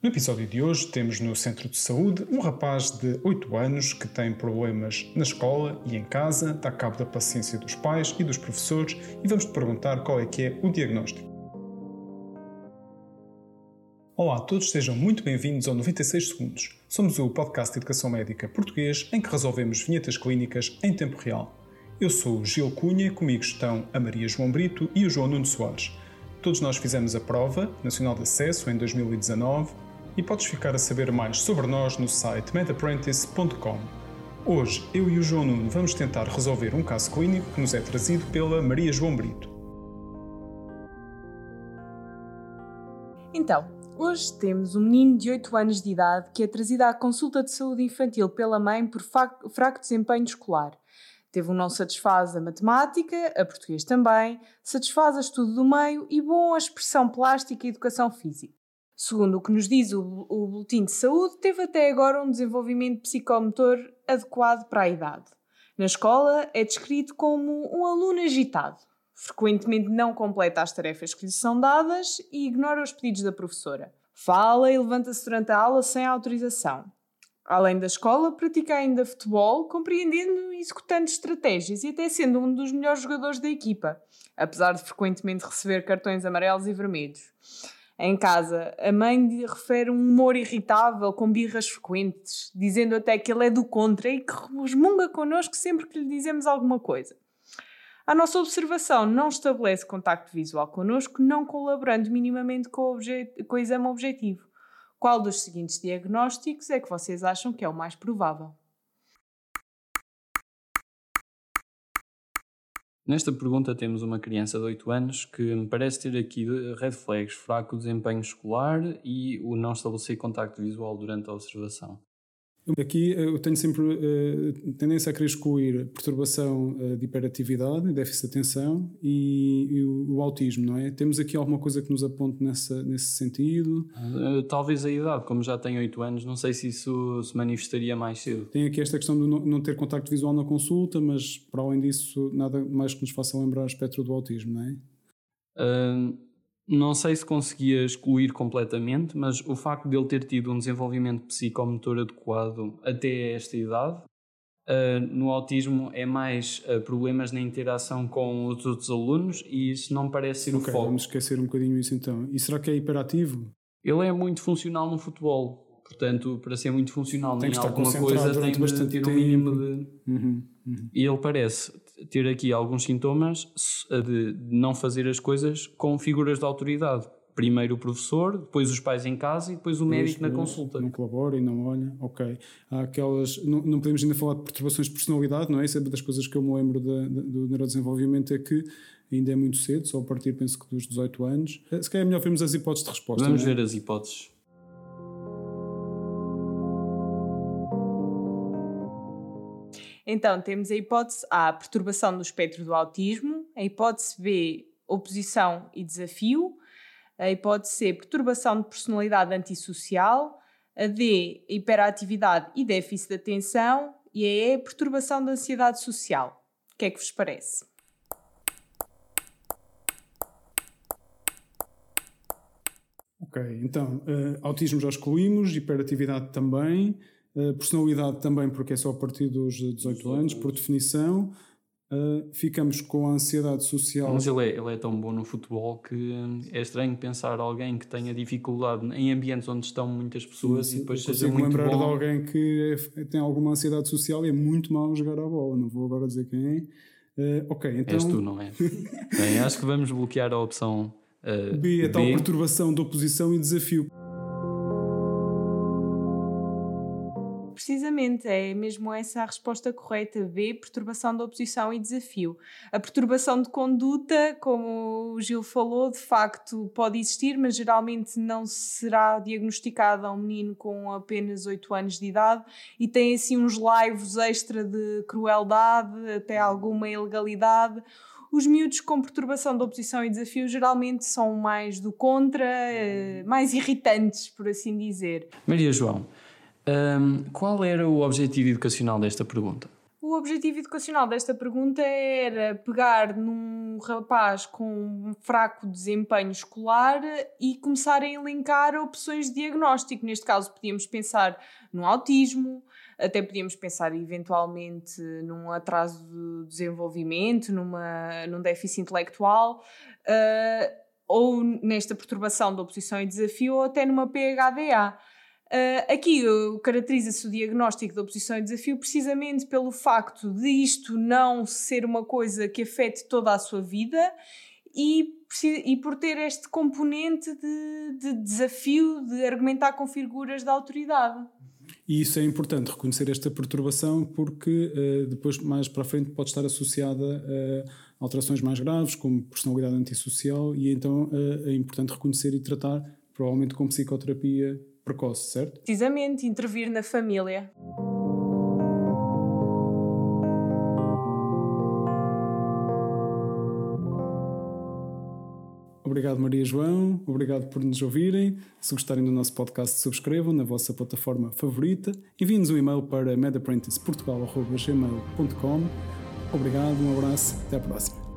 No episódio de hoje temos no centro de saúde um rapaz de 8 anos que tem problemas na escola e em casa, dá cabo da paciência dos pais e dos professores e vamos te perguntar qual é que é o diagnóstico. Olá a todos, sejam muito bem-vindos ao 96 Segundos. Somos o podcast de Educação Médica português em que resolvemos vinhetas clínicas em tempo real. Eu sou o Gil Cunha, comigo estão a Maria João Brito e o João Nuno Soares. Todos nós fizemos a prova Nacional de Acesso em 2019 e podes ficar a saber mais sobre nós no site medapprentice.com. Hoje, eu e o João Nuno vamos tentar resolver um caso clínico que nos é trazido pela Maria João Brito. Então, hoje temos um menino de 8 anos de idade que é trazido à consulta de saúde infantil pela mãe por fraco desempenho escolar. Teve um não satisfaz a matemática, a português também, satisfaz a estudo do meio e bom a expressão plástica e educação física. Segundo o que nos diz o, o Boletim de Saúde, teve até agora um desenvolvimento psicomotor adequado para a idade. Na escola, é descrito como um aluno agitado. Frequentemente não completa as tarefas que lhe são dadas e ignora os pedidos da professora. Fala e levanta-se durante a aula sem autorização. Além da escola, pratica ainda futebol, compreendendo e executando estratégias e até sendo um dos melhores jogadores da equipa, apesar de frequentemente receber cartões amarelos e vermelhos em casa. A mãe refere um humor irritável, com birras frequentes, dizendo até que ele é do contra e que resmunga connosco sempre que lhe dizemos alguma coisa. A nossa observação não estabelece contacto visual connosco, não colaborando minimamente com o, com o exame objetivo. Qual dos seguintes diagnósticos é que vocês acham que é o mais provável? Nesta pergunta temos uma criança de 8 anos que me parece ter aqui red flags, fraco desempenho escolar e o não estabelecer contacto visual durante a observação. Aqui eu tenho sempre uh, tendência a querer excluir perturbação uh, de hiperatividade, déficit de atenção e, e o, autismo, não é? Temos aqui alguma coisa que nos aponte nessa, nesse sentido? Uh, talvez a idade, como já tenho 8 anos, não sei se isso se manifestaria mais cedo. Tem aqui esta questão de não, ter contacto visual na consulta, mas para além disso, nada mais que nos faça lembrar o espectro do autismo, não é? não sei se conseguia excluir completamente, mas o facto de ele ter tido um desenvolvimento psicomotor adequado até esta idade, uh, no autismo é mais uh, problemas na interação com os outros alunos e isso não parece ser okay, o foco. Vamos esquecer um bocadinho isso então. E será que é hiperativo? Ele é muito funcional no futebol. Portanto, para ser muito funcional tem em alguma coisa, tem de ter um mínimo de. Uhum, uhum. E ele parece ter aqui alguns sintomas de não fazer as coisas com figuras de autoridade. Primeiro o professor, depois os pais em casa e depois o médico na consulta. Não colabora e não olha, ok. Há aquelas. Não, não, podemos ainda falar de perturbações de personalidade, não é? Isso é uma das coisas que eu me lembro de, de, do neurodesenvolvimento é que ainda é muito cedo, só a partir, penso que dos 18 anos. Eh, se calhar é melhor vermos as hipóteses de resposta. Vamos é? ver as hipóteses. Então, temos a hipótese A, perturbação do espectro do autismo, a hipótese B, oposição e desafio, a hipótese C, perturbação de personalidade antissocial, a D, hiperatividade e déficit de atenção e a E, perturbação da ansiedade social. O que é que vos parece? Ok, então, uh, autismo já excluímos, hiperatividade também. Uh, personalidade também, porque é só a partir dos 18 anos, por definição. Uh, ficamos com a ansiedade social. Mas ele é, ele é tão bom no futebol que hum, é estranho pensar alguém que tenha dificuldade em ambientes onde estão muitas pessoas Sim, e depois seja muito lembrar bom. de alguém que é, tem alguma ansiedade social e é muito mal jogar a bola. Não vou agora dizer quem é. Uh, ok, então. És tu, não é? Bem, acho que vamos bloquear a opção uh, B, a tal perturbação de oposição e desafio. Precisamente, é mesmo essa a resposta correta. B, perturbação da oposição e desafio. A perturbação de conduta, como o Gil falou, de facto pode existir, mas geralmente não será diagnosticada a um menino com apenas 8 anos de idade e tem assim uns laivos extra de crueldade, até alguma ilegalidade os miúdos com perturbação de oposição e desafio geralmente são mais do contra, eh, mais irritantes, por assim dizer. Maria João, um, qual era o objetivo educacional desta pergunta? O objetivo educacional desta pergunta era pegar num rapaz com um fraco desempenho escolar e começar a elencar opções de diagnóstico. Neste caso, podíamos pensar no autismo, até podíamos pensar eventualmente num atraso de desenvolvimento, numa, num déficit intelectual, uh, ou nesta perturbação da oposição e desafio, ou até numa PHDA. Uh, aqui caracteriza-se o diagnóstico da oposição e desafio precisamente pelo facto de isto não ser uma coisa que afete toda a sua vida e, e por ter este componente de, de desafio de argumentar com figuras da autoridade. E isso é importante, reconhecer esta perturbação, porque uh, depois, mais para a frente, pode estar associada a alterações mais graves, como personalidade antissocial, e então uh, é importante reconhecer e tratar, provavelmente com psicoterapia precoce, certo? Precisamente, intervir na família. Obrigado, Maria João. Obrigado por nos ouvirem. Se gostarem do nosso podcast, subscrevam na vossa plataforma favorita. Enviem-nos um e-mail para medapprenticeportugal.gmail.com Obrigado, um abraço, até à próxima.